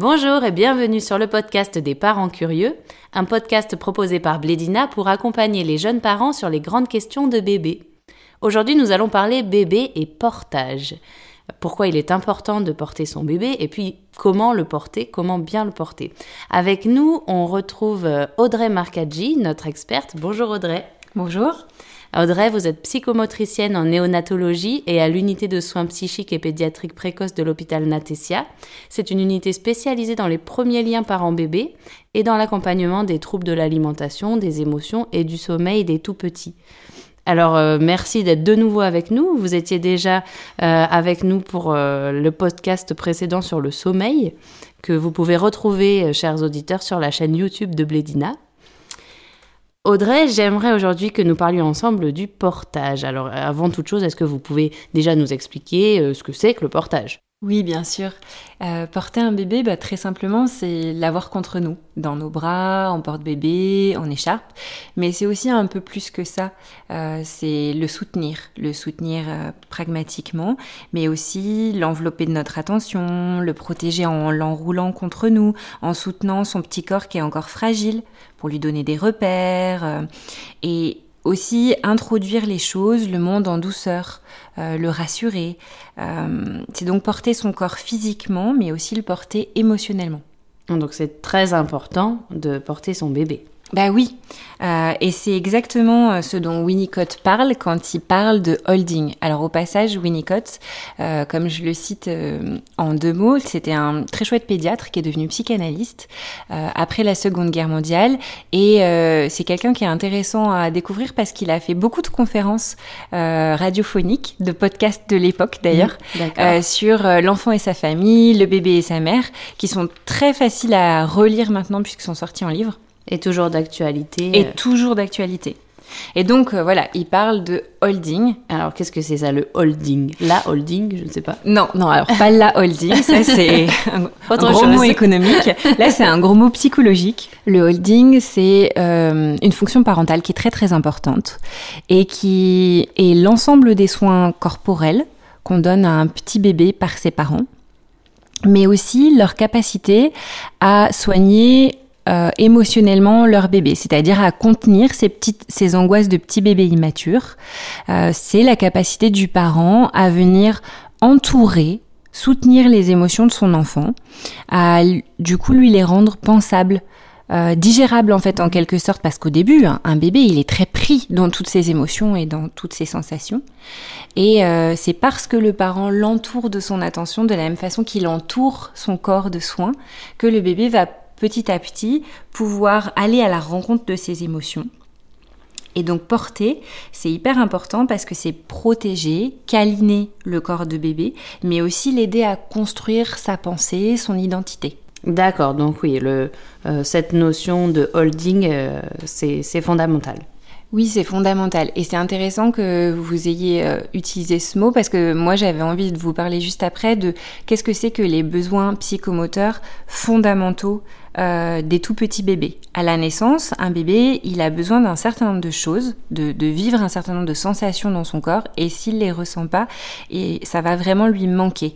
Bonjour et bienvenue sur le podcast des parents curieux, un podcast proposé par Blédina pour accompagner les jeunes parents sur les grandes questions de bébé. Aujourd'hui, nous allons parler bébé et portage. Pourquoi il est important de porter son bébé et puis comment le porter, comment bien le porter. Avec nous, on retrouve Audrey Marcaggi, notre experte. Bonjour Audrey. Bonjour. Audrey, vous êtes psychomotricienne en néonatologie et à l'unité de soins psychiques et pédiatriques précoces de l'hôpital Natessia. C'est une unité spécialisée dans les premiers liens parents-bébés et dans l'accompagnement des troubles de l'alimentation, des émotions et du sommeil des tout petits. Alors euh, merci d'être de nouveau avec nous. Vous étiez déjà euh, avec nous pour euh, le podcast précédent sur le sommeil que vous pouvez retrouver, chers auditeurs, sur la chaîne YouTube de Blédina. Audrey, j'aimerais aujourd'hui que nous parlions ensemble du portage. Alors avant toute chose, est-ce que vous pouvez déjà nous expliquer ce que c'est que le portage? Oui, bien sûr. Euh, porter un bébé, bah, très simplement, c'est l'avoir contre nous, dans nos bras, en porte-bébé, en écharpe. Mais c'est aussi un peu plus que ça. Euh, c'est le soutenir, le soutenir euh, pragmatiquement, mais aussi l'envelopper de notre attention, le protéger en l'enroulant contre nous, en soutenant son petit corps qui est encore fragile, pour lui donner des repères. et aussi introduire les choses, le monde en douceur, euh, le rassurer. Euh, c'est donc porter son corps physiquement, mais aussi le porter émotionnellement. Donc c'est très important de porter son bébé. Bah oui, euh, et c'est exactement euh, ce dont Winnicott parle quand il parle de holding. Alors au passage, Winnicott, euh, comme je le cite euh, en deux mots, c'était un très chouette pédiatre qui est devenu psychanalyste euh, après la Seconde Guerre mondiale, et c'est quelqu'un qui est intéressant à découvrir parce qu'il a fait beaucoup de conférences radiophoniques, de podcasts de l'époque d'ailleurs, mmh, sur l'enfant et sa famille, le bébé et sa mère, qui sont très faciles à relire maintenant puisqu'ils sont sortis en livre. Et toujours d'actualité. Et toujours d'actualité. Et donc euh, voilà, il parle de holding. Alors qu'est-ce que c'est ça, le holding? La holding, je ne sais pas. Non, non, alors pas la holding, ça c'est un, gros mot économique. Là c'est un gros mot psychologique. Le holding, c'est euh, une fonction parentale qui est très très importante et qui est l'ensemble des soins corporels qu'on donne à un petit bébé par ses parents mais aussi leur capacité à soigner euh, émotionnellement leur bébé, c'est-à-dire à contenir ces petites, ces angoisses de petits bébés immatures. Euh, c'est la capacité du parent à venir entourer, soutenir les émotions de son enfant, à du coup lui les rendre pensables. Euh, digérables en fait en quelque sorte parce qu'au début hein, un bébé il est très pris dans toutes ses émotions et dans toutes ses sensations et euh, c'est parce que le parent l'entoure de son attention de la même façon qu'il entoure son corps de soins que le bébé va petit à petit pouvoir aller à la rencontre de ses émotions. Et donc porter, c'est hyper important parce que c'est protéger, câliner le corps de bébé, mais aussi l'aider à construire sa pensée, son identité. D'accord, donc oui, le, euh, cette notion de holding, euh, c'est fondamental. Oui, c'est fondamental. Et c'est intéressant que vous ayez euh, utilisé ce mot parce que moi, j'avais envie de vous parler juste après de qu'est-ce que c'est que les besoins psychomoteurs fondamentaux euh, des tout petits bébés. À la naissance, un bébé, il a besoin d'un certain nombre de choses, de, de, vivre un certain nombre de sensations dans son corps, et s'il les ressent pas, et ça va vraiment lui manquer.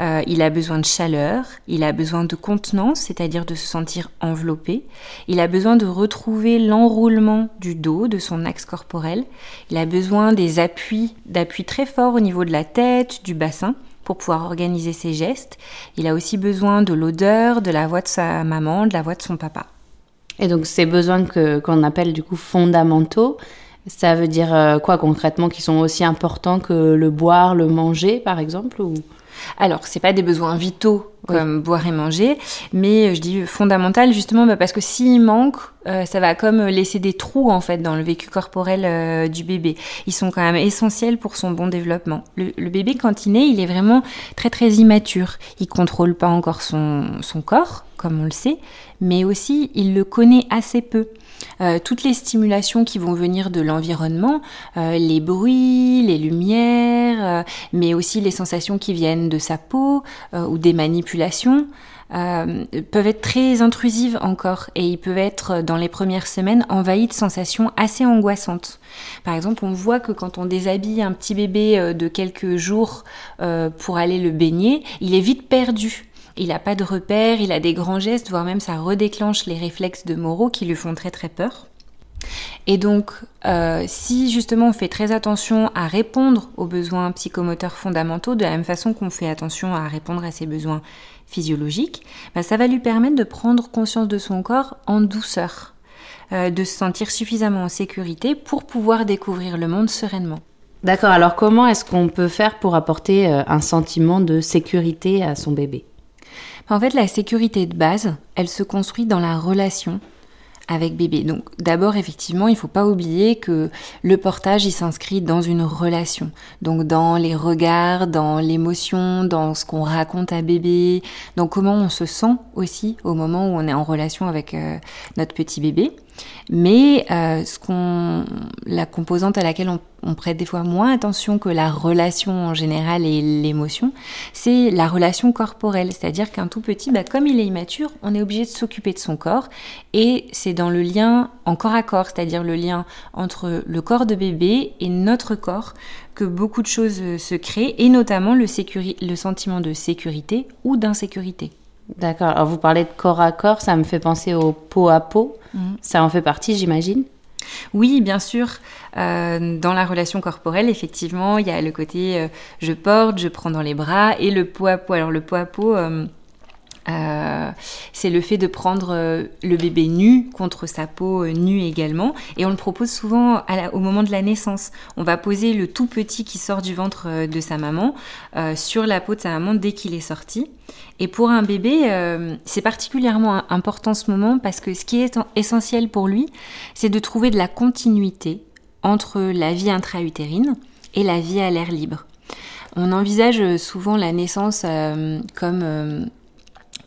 Euh, il a besoin de chaleur, il a besoin de contenance, c'est-à-dire de se sentir enveloppé. Il a besoin de retrouver l'enroulement du dos, de son axe corporel. Il a besoin des appuis, d'appuis très forts au niveau de la tête, du bassin pour pouvoir organiser ses gestes. Il a aussi besoin de l'odeur, de la voix de sa maman, de la voix de son papa. Et donc ces besoins que, qu'on appelle du coup fondamentaux, ça veut dire euh, quoi concrètement qui sont aussi importants que le boire, le manger par exemple ou... Alors, c'est pas des besoins vitaux comme boire et manger, mais je dis fondamental justement bah, parce que s'il manque, euh, ça va comme laisser des trous en fait dans le vécu corporel euh, du bébé. Ils sont quand même essentiels pour son bon développement. Le, le, bébé quand il naît, il est vraiment très très immature. Il contrôle pas encore son, son corps, comme on le sait, mais aussi il le connaît assez peu. Euh, toutes les stimulations qui vont venir de l'environnement, euh, les bruits, les lumières, euh, mais aussi les sensations qui viennent de sa peau ou des manipulations, peuvent être très intrusives encore et ils peuvent être dans les premières semaines envahis de sensations assez angoissantes. Par exemple, on voit que quand on déshabille un petit bébé de quelques jours pour aller le baigner, il est vite perdu Il n'a pas de repères, il a des grands gestes, voire même ça redéclenche les réflexes de Moreau qui lui font très très peur. Et donc, euh, si justement on fait très attention à répondre aux besoins psychomoteurs fondamentaux, de la même façon qu'on fait attention à répondre à ses besoins physiologiques, bah, ça va lui permettre de prendre conscience de son corps en douceur, euh, de se sentir suffisamment en sécurité pour pouvoir découvrir le monde sereinement. D'accord, alors comment est-ce qu'on peut faire pour apporter euh, un sentiment de sécurité à son bébé? En fait, la sécurité de base, elle se construit dans la relation avec bébé. Donc d'abord, effectivement, il ne faut pas oublier que le portage, il s'inscrit dans une relation. Donc dans les regards, dans l'émotion, dans ce qu'on raconte à bébé, dans comment on se sent aussi au moment où on est en relation avec euh, notre petit bébé. Mais euh, la composante à laquelle on, prête des fois moins attention que la relation en général et l'émotion, c'est la relation corporelle. C'est-à-dire qu'un tout petit, bah, comme il est immature, on est obligé de s'occuper de son corps. Et c'est dans le lien en corps à corps, c'est-à-dire le lien entre le corps de bébé et notre corps, que beaucoup de choses se créent, et notamment le sentiment de sécurité ou d'insécurité. D'accord. Alors vous parlez de corps à corps, ça me fait penser au peau à peau. Mm. Ça en fait partie, j'imagine oui, bien sûr. Euh, dans la relation corporelle, effectivement, il y a le côté euh, je porte, je prends dans les bras et le peau à peau. Alors le peau à peau, euh, euh, c'est le fait de prendre euh, le bébé nu contre sa peau euh, nue également. Et on le propose souvent au moment de la naissance. On va poser le tout petit qui sort du ventre de sa maman sur la peau de sa maman dès qu'il est sorti. Et pour un bébé, c'est particulièrement important ce moment parce que ce qui est essentiel pour lui, c'est de trouver de la continuité entre la vie intra-utérine et la vie à l'air libre. On envisage souvent la naissance comme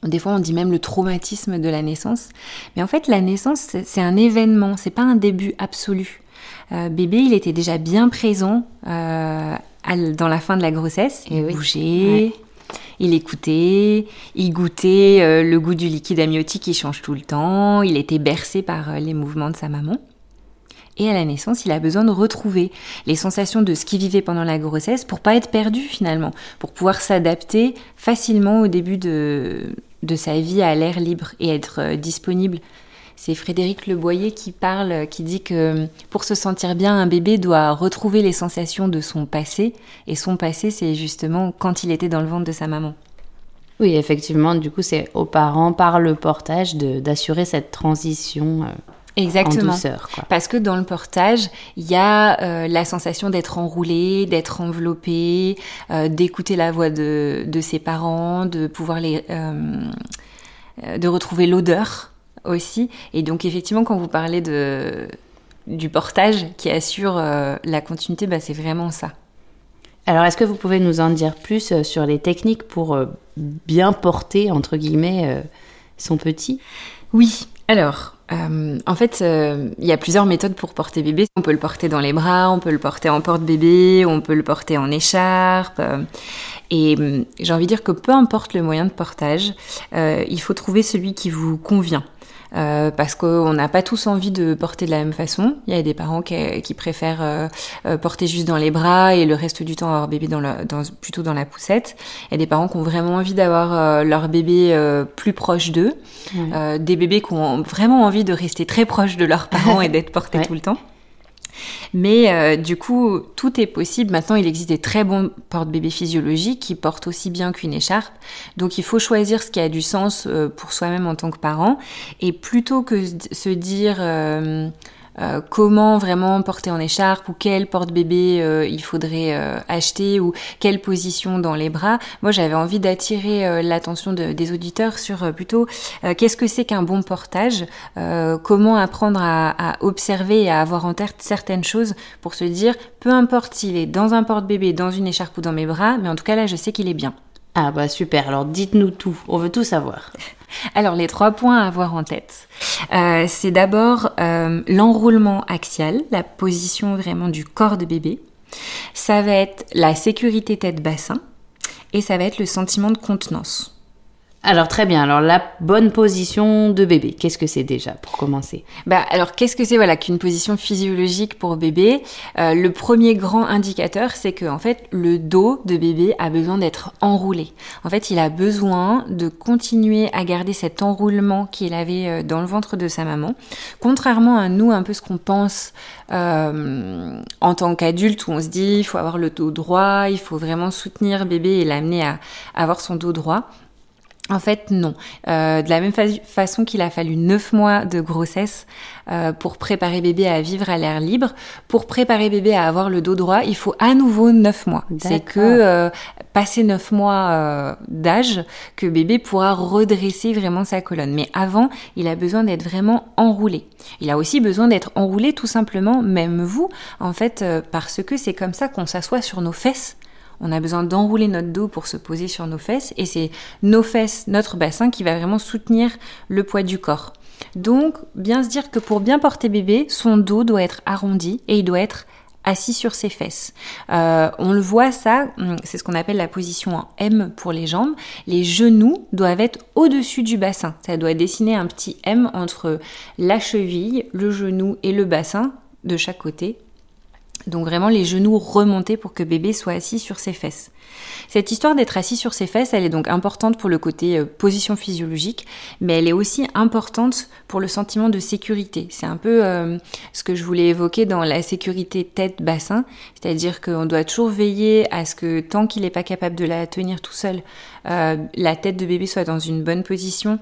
des fois, on dit même le traumatisme de la naissance. Mais en fait, la naissance, c'est un événement, c'est pas un début absolu. Euh, bébé, il était déjà bien présent euh, dans la fin de la grossesse. Il bougeait, il écoutait, il goûtait euh, le goût du liquide amniotique qui change tout le temps. Il était bercé par les mouvements de sa maman. Et à la naissance, il a besoin de retrouver les sensations de ce qu'il vivait pendant la grossesse pour pas être perdu finalement, pour pouvoir s'adapter facilement au début de, de sa vie à l'air libre et être euh, disponible. C'est Frédéric Leboyer qui parle, qui dit que pour se sentir bien, un bébé doit retrouver les sensations de son passé. Et son passé, c'est justement quand il était dans le ventre de sa maman. Oui, effectivement, du coup, c'est aux parents, par le portage, d'assurer cette transition. Euh, Exactement. Parce que dans le portage, il y a euh, la sensation d'être enroulé, d'être enveloppé, euh, d'écouter la voix de, de, ses parents, de pouvoir les, euh, de retrouver l'odeur aussi. Et donc effectivement, quand vous parlez de du portage qui assure la continuité, bah, c'est vraiment ça. Alors, est-ce que vous pouvez nous en dire plus sur les techniques pour bien porter, entre guillemets, son petit? Oui. Alors, euh, en fait, euh, il y a plusieurs méthodes pour porter bébé. On peut le porter dans les bras, on peut le porter en porte-bébé, on peut le porter en écharpe. Euh, et j'ai envie de dire que peu importe le moyen de portage, il faut trouver celui qui vous convient. Euh, parce qu'on n'a pas tous envie de porter de la même façon. Il y a des parents qui, préfèrent euh, euh, porter juste dans les bras et le reste du temps avoir bébé dans, dans plutôt dans la poussette. Il y a des parents qui ont vraiment envie d'avoir leur bébé plus proche d'eux. des bébés qui ont vraiment envie de rester très proches de leurs parents et d'être portés tout le temps. Mais euh, du coup, tout est possible. Maintenant, il existe des très bons porte-bébés physiologiques qui portent aussi bien qu'une écharpe. Donc, il faut choisir ce qui a du sens euh, pour soi-même en tant que parent. Et plutôt que se dire... Euh, euh, comment vraiment porter en écharpe ou quel porte-bébé euh, il faudrait euh, acheter ou quelle position dans les bras. Moi, j'avais envie d'attirer l'attention des auditeurs sur plutôt qu'est-ce que c'est qu'un bon portage, comment apprendre à, à, observer et à avoir en tête certaines choses pour se dire, peu importe s'il est dans un porte-bébé, dans une écharpe ou dans mes bras, mais en tout cas là, je sais qu'il est bien. Ah bah super, alors dites-nous tout, on veut tout savoir. Alors les trois points à avoir en tête, euh, c'est d'abord euh, l'enroulement axial, la position vraiment du corps de bébé. Ça va être la sécurité tête-bassin et ça va être le sentiment de contenance. Alors très bien. Alors la bonne position de bébé, qu'est-ce que c'est déjà pour commencer? Bah alors qu'est-ce que c'est voilà qu'une position physiologique pour bébé? Euh, Le premier grand indicateur, c'est que en fait le dos de bébé a besoin d'être enroulé. En fait, il a besoin de continuer à garder cet enroulement qu'il avait euh, dans le ventre de sa maman. Contrairement à nous, un peu ce qu'on pense euh, en tant qu'adulte, où on se dit il faut avoir le dos droit, il faut vraiment soutenir bébé et l'amener à avoir son dos droit. En fait, non. Euh, de la même façon qu'il a fallu neuf mois de grossesse euh, pour préparer bébé à vivre à l'air libre, pour préparer bébé à avoir le dos droit, il faut à nouveau neuf mois. C'est que euh, passer neuf mois d'âge, que bébé pourra redresser vraiment sa colonne. Mais avant, il a besoin d'être vraiment enroulé. Il a aussi besoin d'être enroulé tout simplement, même vous, en fait, parce que c'est comme ça qu'on s'assoit sur nos fesses on a besoin d'enrouler notre dos pour se poser sur nos fesses et c'est nos fesses, notre bassin qui va vraiment soutenir le poids du corps. Donc, bien se dire que pour bien porter bébé, son dos doit être arrondi et il doit être assis sur ses fesses. Euh, on le voit ça, hum, c'est ce qu'on appelle la position en M pour les jambes. Les genoux doivent être au-dessus du bassin. Ça doit dessiner un petit M entre la cheville, le genou et le bassin de chaque côté donc vraiment les genoux remontés pour que bébé soit assis sur ses fesses. Cette histoire d'être assis sur ses fesses, elle est donc importante pour le côté euh, position physiologique, mais elle est aussi importante pour le sentiment de sécurité. C'est un peu euh, ce que je voulais évoquer dans la sécurité tête-bassin, c'est-à-dire qu'on doit toujours veiller à ce que tant qu'il n'est pas capable de la tenir tout seul, euh, la tête de bébé soit dans une bonne position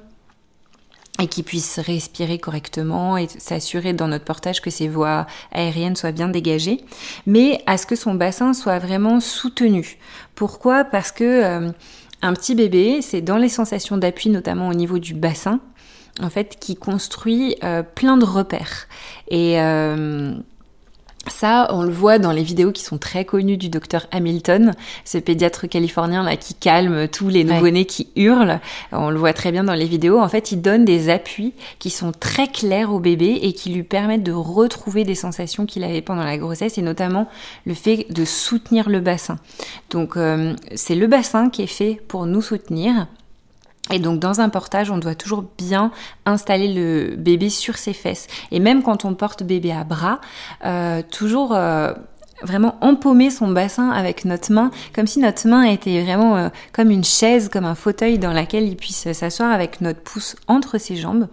et qui puisse respirer correctement et s'assurer dans notre portage que ses voies aériennes soient bien dégagées, mais à ce que son bassin soit vraiment soutenu. Pourquoi? Parce que euh, un petit bébé, c'est dans les sensations d'appui, notamment au niveau du bassin, en fait, qui construit euh, plein de repères. Et euh, ça, on le voit dans les vidéos qui sont très connues du docteur Hamilton, ce pédiatre californien là qui calme tous les nouveau-nés qui hurlent. On le voit très bien dans les vidéos. En fait, il donne des appuis qui sont très clairs au bébé et qui lui permettent de retrouver des sensations qu'il avait pendant la grossesse et notamment le fait de soutenir le bassin. Donc, euh, c'est le bassin qui est fait pour nous soutenir et donc dans un portage, on doit toujours bien installer le bébé sur ses fesses. Et même quand on porte bébé à bras, euh, toujours euh, vraiment empaumer son bassin avec notre main, comme si notre main était vraiment euh, comme une chaise, comme un fauteuil dans laquelle il puisse s'asseoir avec notre pouce entre ses jambes,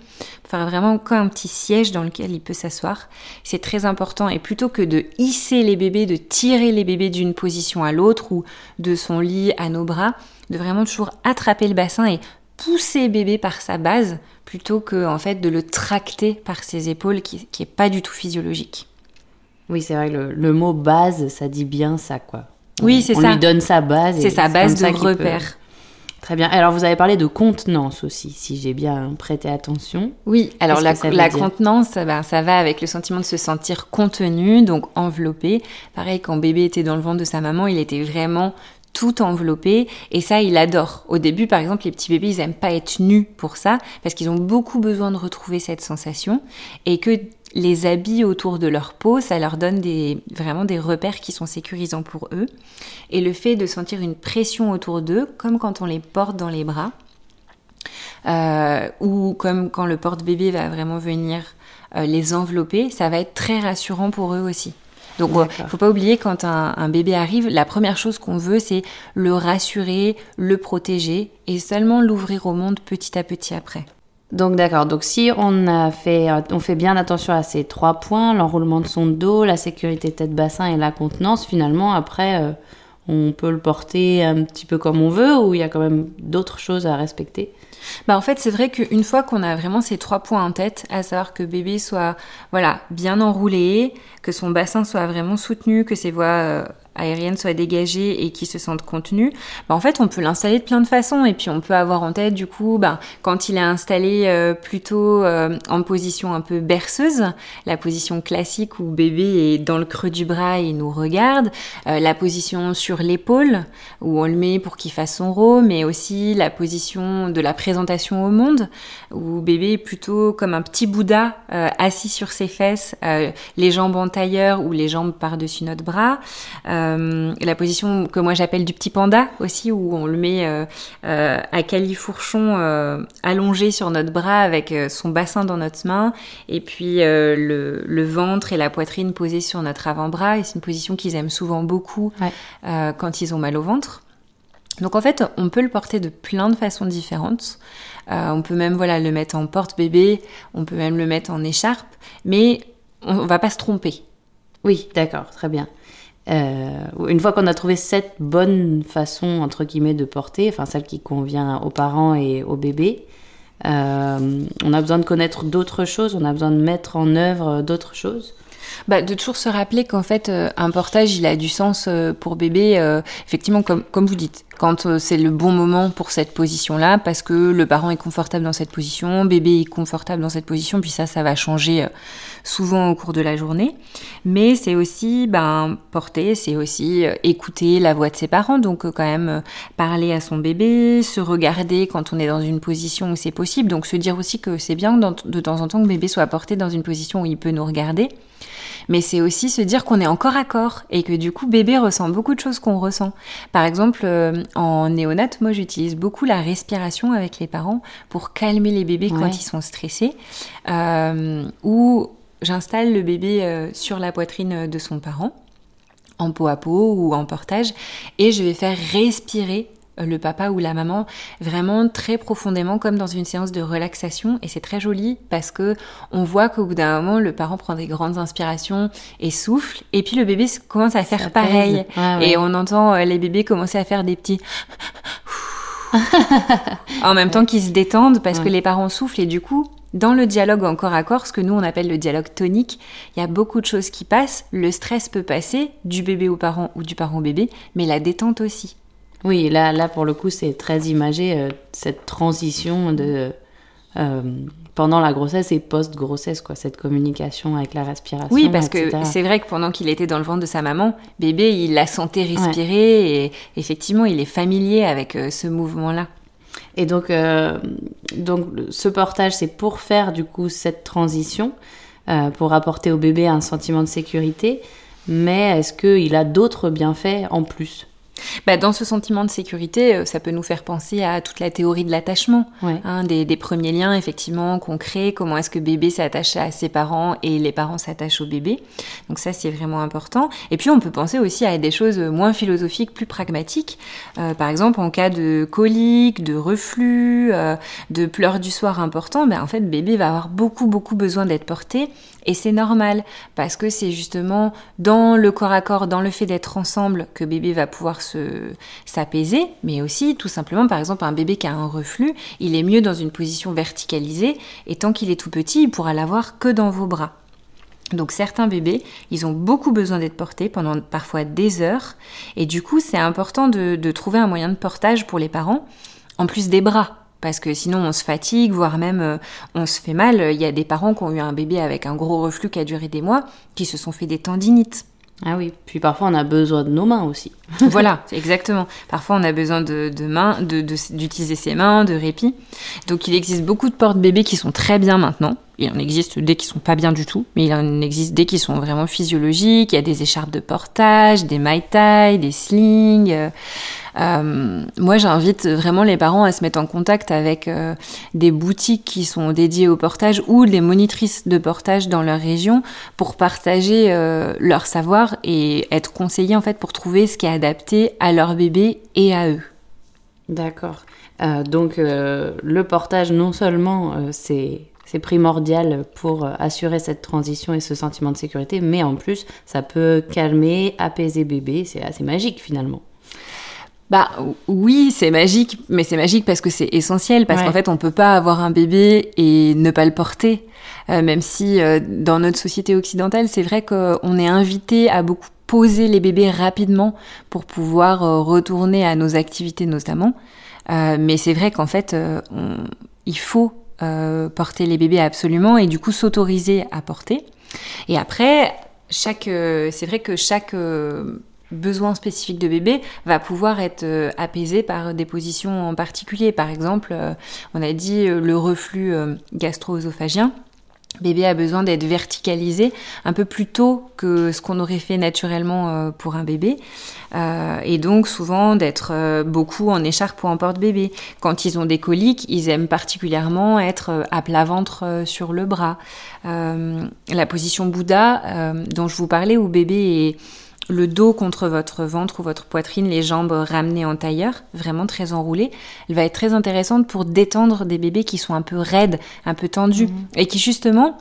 faire vraiment comme un petit siège dans lequel il peut s'asseoir. C'est très important et plutôt que de hisser les bébés, de tirer les bébés d'une position à l'autre ou de son lit à nos bras, de vraiment toujours attraper le bassin et pousser bébé par sa base plutôt que en fait de le tracter par ses épaules qui, qui est pas du tout physiologique. Oui, c'est vrai que le, mot base, ça dit bien ça quoi. oui, c'est ça. On lui donne sa base. C'est sa base de repère. Très bien. Alors, vous avez parlé de contenance aussi, si j'ai bien prêté attention. Oui, alors la, la contenance, ben, ça va avec le sentiment de se sentir contenu, donc enveloppé. Pareil, quand bébé était dans le ventre de sa maman, il était vraiment tout enveloppé et ça il adore. Au début par exemple les petits bébés ils aiment pas être nus pour ça parce qu'ils ont beaucoup besoin de retrouver cette sensation et que les habits autour de leur peau ça leur donne des, vraiment des repères qui sont sécurisants pour eux et le fait de sentir une pression autour d'eux comme quand on les porte dans les bras euh, ou comme quand le porte-bébé va vraiment venir euh, les envelopper ça va être très rassurant pour eux aussi. Donc, il faut pas oublier quand un, bébé arrive, la première chose qu'on veut, c'est le rassurer, le protéger et seulement l'ouvrir au monde petit à petit après. Donc d'accord, donc si on a fait, on fait bien attention à ces trois points, l'enroulement de son dos, la sécurité tête-bassin et la contenance, finalement après euh, on peut le porter un petit peu comme on veut ou il y a quand même d'autres choses à respecter? Bah en fait, c'est vrai qu'une fois qu'on a vraiment ces trois points en tête, à savoir que bébé soit voilà bien enroulé, que son bassin soit vraiment soutenu, que ses voies euh, aérienne soit dégagée et qui se sente contenue, bah en fait on peut l'installer de plein de façons et puis on peut avoir en tête du coup bah, quand il est installé euh, plutôt euh, en position un peu berceuse, la position classique où bébé est dans le creux du bras et nous regarde, euh, la position sur l'épaule où on le met pour qu'il fasse son rôle, mais aussi la position de la présentation au monde où bébé est plutôt comme un petit Bouddha assis sur ses fesses, les jambes en tailleur ou les jambes par-dessus notre bras. La position que moi j'appelle du petit panda aussi, où on le met à califourchon allongé sur notre bras avec son bassin dans notre main, et puis le, le, ventre et la poitrine posés sur notre avant-bras. Et c'est une position qu'ils aiment souvent beaucoup quand ils ont mal au ventre. Donc en fait, on peut le porter de plein de façons différentes. Euh, on peut même voilà le mettre en porte-bébé, on peut même le mettre en écharpe, mais on, va pas se tromper. Oui, d'accord, très bien. Euh, une fois qu'on a trouvé cette bonne façon entre guillemets de porter, enfin celle qui convient aux parents et aux bébés, euh, on a besoin de connaître d'autres choses, on a besoin de mettre en œuvre d'autres choses. Bah, de toujours se rappeler qu'en fait, un portage, il a du sens pour bébé, effectivement, comme, comme vous dites quand euh, c'est le bon moment pour cette position-là, parce que le parent est confortable dans cette position, bébé est confortable dans cette position, puis ça, ça va changer euh, souvent au cours de la journée. Mais c'est aussi ben, porter, c'est aussi euh, écouter la voix de ses parents, donc quand même parler à son bébé, se regarder quand on est dans une position où c'est possible, donc se dire aussi que c'est bien de temps en temps que bébé soit porté dans une position où il peut nous regarder mais c'est aussi se dire qu'on est encore à corps et que du coup bébé ressent beaucoup de choses qu'on ressent. Par exemple, euh, en néonat, moi j'utilise beaucoup la respiration avec les parents pour calmer les bébés quand ils sont stressés, euh, ou j'installe le bébé euh, sur la poitrine de son parent en peau à peau ou en portage et je vais faire respirer le papa ou la maman vraiment très profondément comme dans une séance de relaxation. Et c'est très joli parce que on voit qu'au bout d'un moment le parent prend des grandes inspirations et souffle. Et puis le bébé commence à faire pareil. Et on entend euh, les bébés commencer à faire des petits en même temps qu'ils se détendent parce que les parents soufflent. Et du coup dans le dialogue encore à corps, ce que nous on appelle le dialogue tonique, il y a beaucoup de choses qui passent. Le stress peut passer du bébé au parent ou du parent au bébé, mais la détente aussi. Oui, là, là pour le coup, c'est très imagé, euh, cette transition de, euh, pendant la grossesse et post-grossesse, quoi, cette communication avec la respiration. Oui, parce que c'est vrai que pendant qu'il était dans le ventre de sa maman, bébé, il la sentait respirer et effectivement, il est familier avec euh, ce mouvement-là. Et donc, donc, ce portage, c'est pour faire du coup cette transition, pour apporter au bébé un sentiment de sécurité. Mais est-ce qu'il a d'autres bienfaits en plus? Bah, dans ce sentiment de sécurité, euh, ça peut nous faire penser à toute la théorie de l'attachement, hein, des, premiers liens effectivement qu'on crée, comment est-ce que bébé s'attache à ses parents et les parents s'attachent au bébé. Donc ça, c'est vraiment important. Et puis on peut penser aussi à des choses moins philosophiques, plus pragmatiques. Euh, par exemple, en cas de colique, de reflux, euh, de pleurs du soir important, ben, en fait, bébé va avoir beaucoup, beaucoup besoin d'être porté et c'est normal parce que c'est justement dans le corps à corps, dans le fait d'être ensemble que bébé va pouvoir se s'apaiser, mais aussi tout simplement par exemple un bébé qui a un reflux, il est mieux dans une position verticalisée et tant qu'il est tout petit, il pourra l'avoir que dans vos bras. Donc certains bébés, ils ont beaucoup besoin d'être portés pendant parfois des heures. Et du coup c'est important de, de trouver un moyen de portage pour les parents en plus des bras parce que sinon on se fatigue, voire même euh, on se fait mal. Il y a des parents qui ont eu un bébé avec un gros reflux qui a duré des mois, qui se sont fait des tendinites. Ah oui, puis parfois on a besoin de nos mains aussi. voilà, exactement. Parfois on a besoin de, mains, d'utiliser ses mains, de répit. Donc il existe beaucoup de portes-bébés qui sont très bien maintenant. Il en existe des qui sont pas bien du tout, mais il en existe des qui sont vraiment physiologiques. Il y a des écharpes de portage, des mai des slings. Euh, euh, moi, j'invite vraiment les parents à se mettre en contact avec euh, des boutiques qui sont dédiées au portage ou des monitrices de portage dans leur région pour partager euh, leur savoir et être conseillés en fait pour trouver ce qui est adapté à leur bébé et à eux. D'accord. donc le portage, non seulement c'est c'est primordial pour assurer cette transition et ce sentiment de sécurité, mais en plus, ça peut calmer, apaiser bébé, c'est assez magique finalement. Bah oui, c'est magique, mais c'est magique parce que c'est essentiel, parce qu'en fait on peut pas avoir un bébé et ne pas le porter. Euh, même si euh, dans notre société occidentale, c'est vrai qu'on est invité à beaucoup poser les bébés rapidement pour pouvoir euh, retourner à nos activités notamment. mais c'est vrai qu'en fait, il faut porter les bébés absolument et du coup s'autoriser à porter. Et après, chaque, c'est vrai que chaque besoin spécifique de bébé va pouvoir être euh, apaisé par des positions en particulier. Par exemple, euh, on a dit euh, le reflux gastro-œsophagien. bébé a besoin d'être verticalisé un peu plus tôt que ce qu'on aurait fait naturellement pour un bébé. Et donc souvent d'être beaucoup en écharpe ou en porte-bébé. Quand ils ont des coliques, ils aiment particulièrement être à plat ventre sur le bras. la position Bouddha dont je vous parlais où bébé est le dos contre votre ventre ou votre poitrine, les jambes ramenées en tailleur, vraiment très enroulées, elle va être très intéressante pour détendre des bébés qui sont un peu raides, un peu tendus, mhm. et qui justement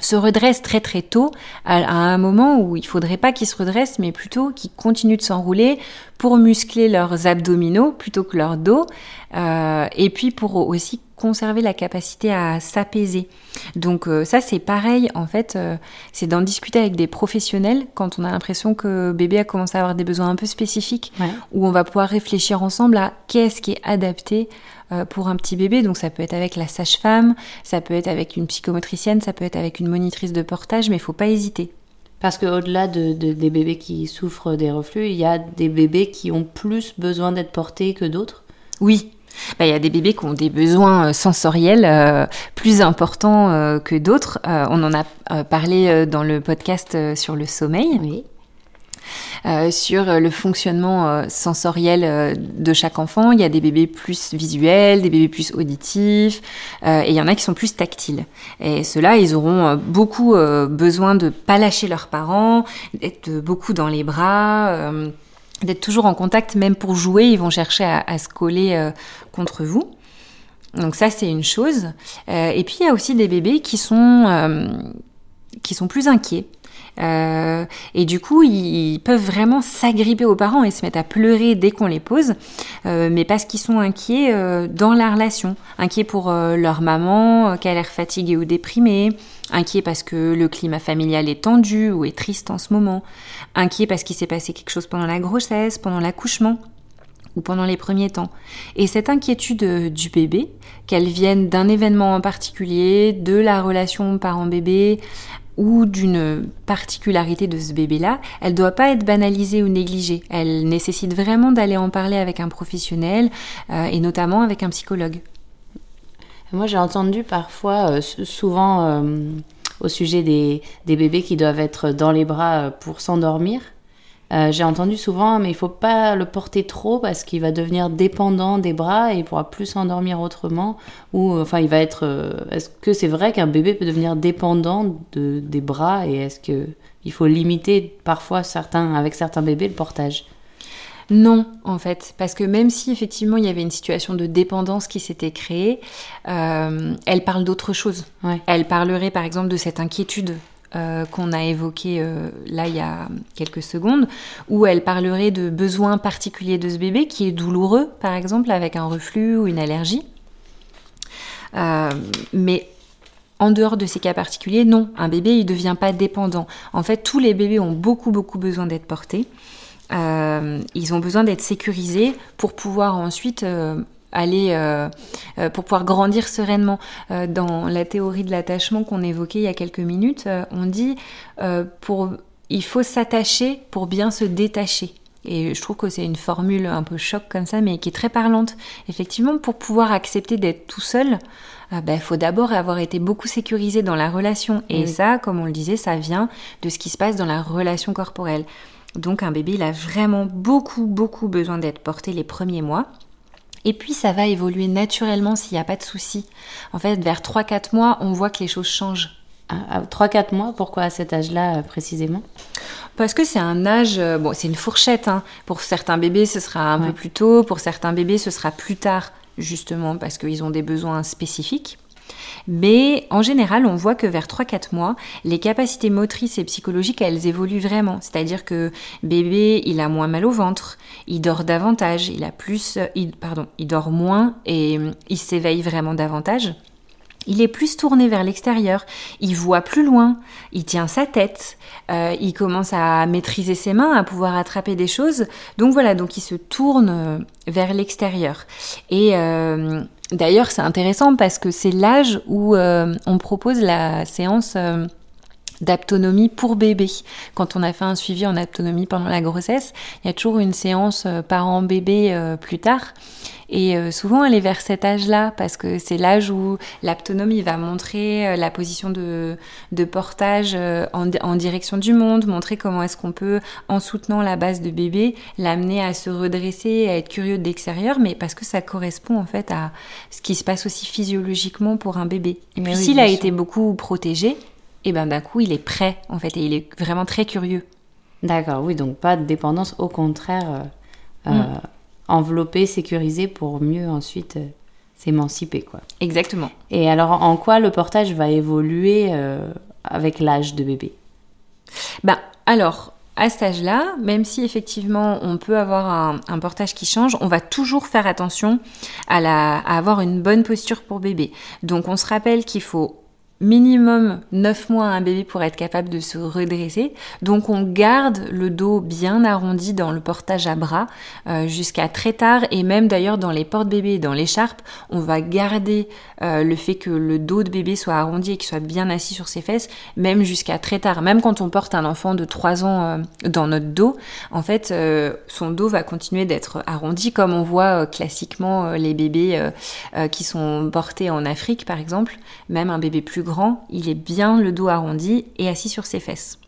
se redressent très très tôt à, un moment où il faudrait pas qu'ils se redressent mais plutôt qu'ils continuent de s'enrouler pour muscler leurs abdominaux plutôt que leur dos euh, et puis pour aussi conserver la capacité à s'apaiser. Donc euh, ça c'est pareil en fait, euh, c'est d'en discuter avec des professionnels quand on a l'impression que bébé a commencé à avoir des besoins un peu spécifiques, où on va pouvoir réfléchir ensemble à qu'est-ce qui est adapté pour un petit bébé. Donc ça peut être avec la sage-femme, ça peut être avec une psychomotricienne, ça peut être avec une monitrice de portage, mais il faut pas hésiter. Parce qu'au-delà de, des bébés qui souffrent des reflux, il y a des bébés qui ont plus besoin d'être portés que d'autres? Oui, bah, il y a des bébés qui ont des besoins euh, sensoriels euh, plus importants euh, que d'autres. on en a parlé dans le podcast sur le sommeil. Oui. Sur le fonctionnement sensoriel de chaque enfant. Il y a des bébés plus visuels, des bébés plus auditifs, et il y en a qui sont plus tactiles. Et ceux-là, ils auront beaucoup besoin de pas lâcher leurs parents, d'être beaucoup dans les bras d'être toujours en contact, même pour jouer, ils vont chercher à, se coller euh, contre vous. Donc ça, c'est une chose. Euh, et puis, il y a aussi des bébés qui sont, euh, qui sont plus inquiets. Et du coup, ils, peuvent vraiment s'agripper aux parents et se mettre à pleurer dès qu'on les pose, mais parce qu'ils sont inquiets dans la relation, inquiets pour leur maman qui a l'air fatiguée ou déprimée, inquiets parce que le climat familial est tendu ou est triste en ce moment, inquiets parce qu'il s'est passé quelque chose pendant la grossesse, pendant l'accouchement ou pendant les premiers temps. Et cette inquiétude euh, du bébé, qu'elle vienne d'un événement en particulier, de la relation parent-bébé ou d'une particularité de ce bébé-là, elle ne doit pas être banalisée ou négligée. Elle nécessite vraiment d'aller en parler avec un professionnel euh, et notamment avec un psychologue. Moi, j'ai entendu parfois, euh, souvent euh, au sujet des, bébés qui doivent être dans les bras euh, pour s'endormir. J'ai entendu souvent, mais il faut pas le porter trop parce qu'il va devenir dépendant des bras et il pourra plus s'endormir autrement. Ou enfin, il va être. est-ce que c'est vrai qu'un bébé peut devenir dépendant de, des bras et est-ce que il faut limiter parfois certains avec certains bébés le portage? Non, en fait, parce que même si effectivement il y avait une situation de dépendance qui s'était créée, euh, elle parle d'autre chose. Elle parlerait par exemple de cette inquiétude euh, qu'on a évoquée euh, là il y a quelques secondes, où elle parlerait de besoins particuliers de ce bébé qui est douloureux, par exemple avec un reflux ou une allergie. mais en dehors de ces cas particuliers, non, un bébé il ne devient pas dépendant. En fait, tous les bébés ont beaucoup beaucoup besoin d'être portés. Euh, ils ont besoin d'être sécurisés pour pouvoir ensuite euh, aller euh, pour pouvoir grandir sereinement. dans la théorie de l'attachement qu'on évoquait il y a quelques minutes, on dit pour il faut s'attacher pour bien se détacher. Et je trouve que c'est une formule un peu choc comme ça, mais qui est très parlante. Effectivement, pour pouvoir accepter d'être tout seul, il ben, faut d'abord avoir été beaucoup sécurisé dans la relation. Et ça, comme on le disait, ça vient de ce qui se passe dans la relation corporelle. Donc un bébé, il a vraiment beaucoup, beaucoup besoin d'être porté les premiers mois. Et puis ça va évoluer naturellement s'il n'y a pas de souci. En fait, vers 3-4 mois, on voit que les choses changent. À 3-4 mois, pourquoi à cet âge-là euh, précisément? Parce que c'est un âge, euh, bon, c'est une fourchette. Hein. Pour certains bébés, ce sera un peu plus tôt. Pour certains bébés, ce sera plus tard, justement parce qu'ils ont des besoins spécifiques. Mais en général, on voit que vers 3-4 mois, les capacités motrices et psychologiques, elles évoluent vraiment. C'est-à-dire que bébé, il a moins mal au ventre, il dort davantage, il a plus, il, pardon, il dort moins et il s'éveille vraiment davantage. Il est plus tourné vers l'extérieur, il voit plus loin, il tient sa tête, euh, il commence à maîtriser ses mains, à pouvoir attraper des choses. Donc voilà, donc il se tourne vers l'extérieur. Et euh, D'ailleurs, c'est intéressant parce que c'est l'âge où euh, on propose la séance euh, d'aptonomie pour bébé. Quand on a fait un suivi en aptonomie pendant la grossesse, il y a toujours une séance euh, parent-bébé euh, plus tard. Et euh, souvent, elle est vers cet âge-là, parce que c'est l'âge où l'aptonomie va montrer la position de, de portage en, en, direction du monde, montrer comment est-ce qu'on peut, en soutenant la base de bébé, l'amener à se redresser, à être curieux de l'extérieur, mais parce que ça correspond en fait à ce qui se passe aussi physiologiquement pour un bébé. Et puis s'il a été beaucoup protégé, et ben d'un coup il est prêt en fait et il est vraiment très curieux. D'accord, oui, donc pas de dépendance, au contraire, euh, euh mm. enveloppé, sécurisé pour mieux ensuite euh, s'émanciper quoi. Exactement. Et alors en quoi le portage va évoluer avec l'âge de bébé? Ben alors à cet âge-là, même si effectivement on peut avoir un, un, portage qui change, on va toujours faire attention à, la, à avoir une bonne posture pour bébé. Donc on se rappelle qu'il faut minimum 9 mois à un bébé pour être capable de se redresser. Donc on garde le dos bien arrondi dans le portage à bras euh, jusqu'à très tard et même d'ailleurs dans les portes-bébés et dans l'écharpe, on va garder euh, le fait que le dos de bébé soit arrondi et qu'il soit bien assis sur ses fesses, même jusqu'à très tard. Même quand on porte un enfant de 3 ans euh, dans notre dos, en fait, son dos va continuer d'être arrondi comme on voit classiquement les bébés qui sont portés en Afrique par exemple, même un bébé plus grand, il est bien le dos arrondi et assis sur ses fesses.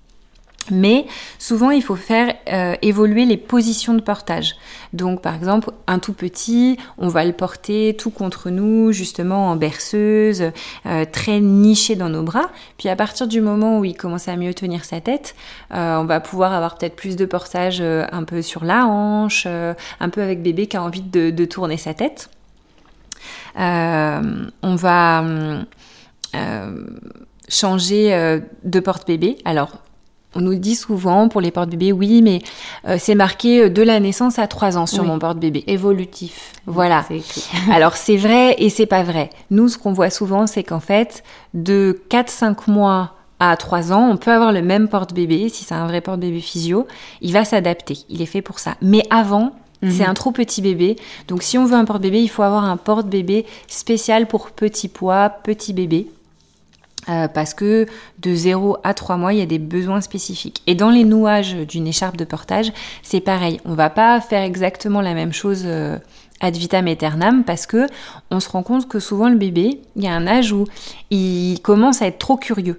Mais souvent, il faut faire euh, évoluer les positions de portage. Donc, par exemple, un tout petit, on va le porter tout contre nous, justement en berceuse, euh, très niché dans nos bras. Puis, à partir du moment où il commence à mieux tenir sa tête, euh, on va pouvoir avoir peut-être plus de portage un peu sur la hanche, un peu avec bébé qui a envie de, tourner sa tête. on va euh, changer euh, de porte-bébé. Alors, on nous dit souvent pour les porte-bébés, oui, mais euh, c'est marqué de la naissance à 3 ans sur mon porte-bébé. Évolutif. Voilà. Alors c'est vrai et c'est pas vrai. Nous, ce qu'on voit souvent, c'est qu'en fait, de 4-5 mois à 3 ans, on peut avoir le même porte-bébé. Si c'est un vrai porte-bébé physio, il va s'adapter. Il est fait pour ça. Mais avant, c'est mhm. un trop petit bébé. Donc si on veut un porte-bébé, il faut avoir un porte-bébé spécial pour petit poids, petit bébé. Euh, parce que de 0 à 3 mois, il y a des besoins spécifiques. Et dans les nouages d'une écharpe de portage, c'est pareil. On va pas faire exactement la même chose euh, ad vitam aeternam parce que on se rend compte que souvent le bébé, il y a un âge où il commence à être trop curieux.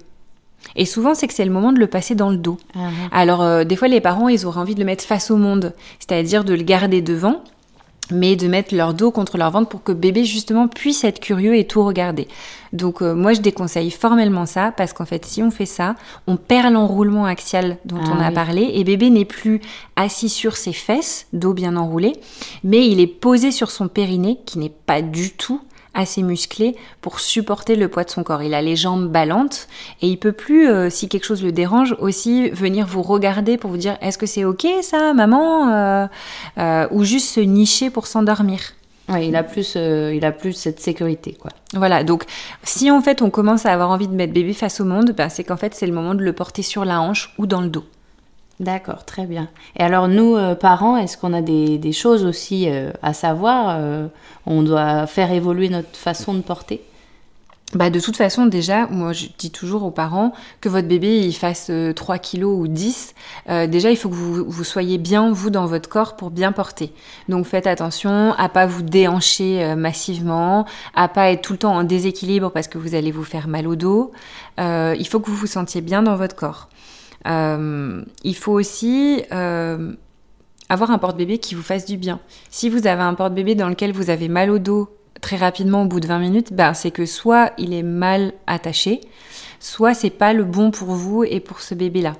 Et souvent, c'est que c'est le moment de le passer dans le dos. Ah Alors, euh, des fois, les parents, ils auraient envie de le mettre face au monde, c'est-à-dire de le garder devant mais de mettre leur dos contre leur ventre pour que bébé justement puisse être curieux et tout regarder. Donc euh, moi je déconseille formellement ça parce qu'en fait si on fait ça, on perd l'enroulement axial dont ah on a parlé et bébé n'est plus assis sur ses fesses, dos bien enroulé, mais il est posé sur son périnée qui n'est pas du tout assez musclé pour supporter le poids de son corps. Il a les jambes ballantes et il peut plus, euh, si quelque chose le dérange, aussi venir vous regarder pour vous dire est-ce que c'est ok ça, maman, euh, euh, ou juste se nicher pour s'endormir. Il a plus, il a plus cette sécurité, quoi. Voilà, donc si en fait on commence à avoir envie de mettre bébé face au monde, ben, c'est qu'en fait c'est le moment de le porter sur la hanche ou dans le dos. D'accord, très bien. Et alors nous, euh, parents, est-ce qu'on a des, choses aussi euh, à savoir euh, On doit faire évoluer notre façon de porter? Bah de toute façon déjà, moi je dis toujours aux parents que votre bébé il fasse 3 kilos ou 10, déjà il faut que vous, vous soyez bien vous dans votre corps pour bien porter. Donc faites attention à pas vous déhancher massivement, à pas être tout le temps en déséquilibre parce que vous allez vous faire mal au dos. il faut que vous vous sentiez bien dans votre corps. Euh, il faut aussi euh, avoir un porte-bébé qui vous fasse du bien. Si vous avez un porte-bébé dans lequel vous avez mal au dos très rapidement au bout de 20 minutes, ben c'est que soit il est mal attaché, soit c'est pas le bon pour vous et pour ce bébé-là.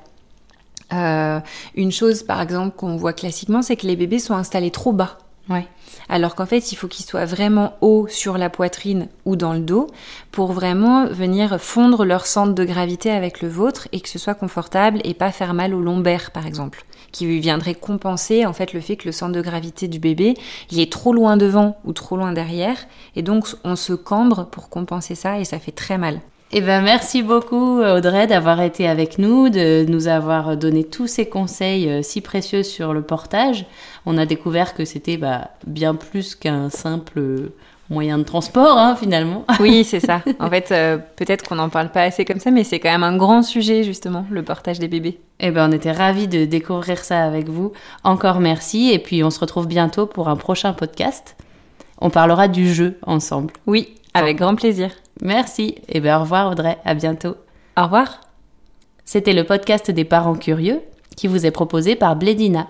Euh, une chose, par exemple, qu'on voit classiquement, c'est que les bébés sont installés trop bas. Ouais alors qu'en fait il faut qu'il soit vraiment haut sur la poitrine ou dans le dos pour vraiment venir fondre leur centre de gravité avec le vôtre et que ce soit confortable et pas faire mal au lombaire par exemple qui viendrait compenser en fait le fait que le centre de gravité du bébé il est trop loin devant ou trop loin derrière et donc on se cambre pour compenser ça et ça fait très mal. Eh ben, merci beaucoup Audrey d'avoir été avec nous, de nous avoir donné tous ces conseils euh, si précieux sur le portage. On a découvert que c'était bah, bien plus qu'un simple moyen de transport, hein, finalement. Oui, c'est ça. En fait, euh, peut-être qu'on n'en parle pas assez comme ça, mais c'est quand même un grand sujet, justement, le portage des bébés. Eh ben, on était ravis de découvrir ça avec vous. Encore merci, et puis on se retrouve bientôt pour un prochain podcast. On parlera du jeu ensemble. Oui, avec grand plaisir. Merci. Et eh bien, au revoir Audrey. À bientôt. Au revoir. C'était le podcast des parents curieux qui vous est proposé par Blédina.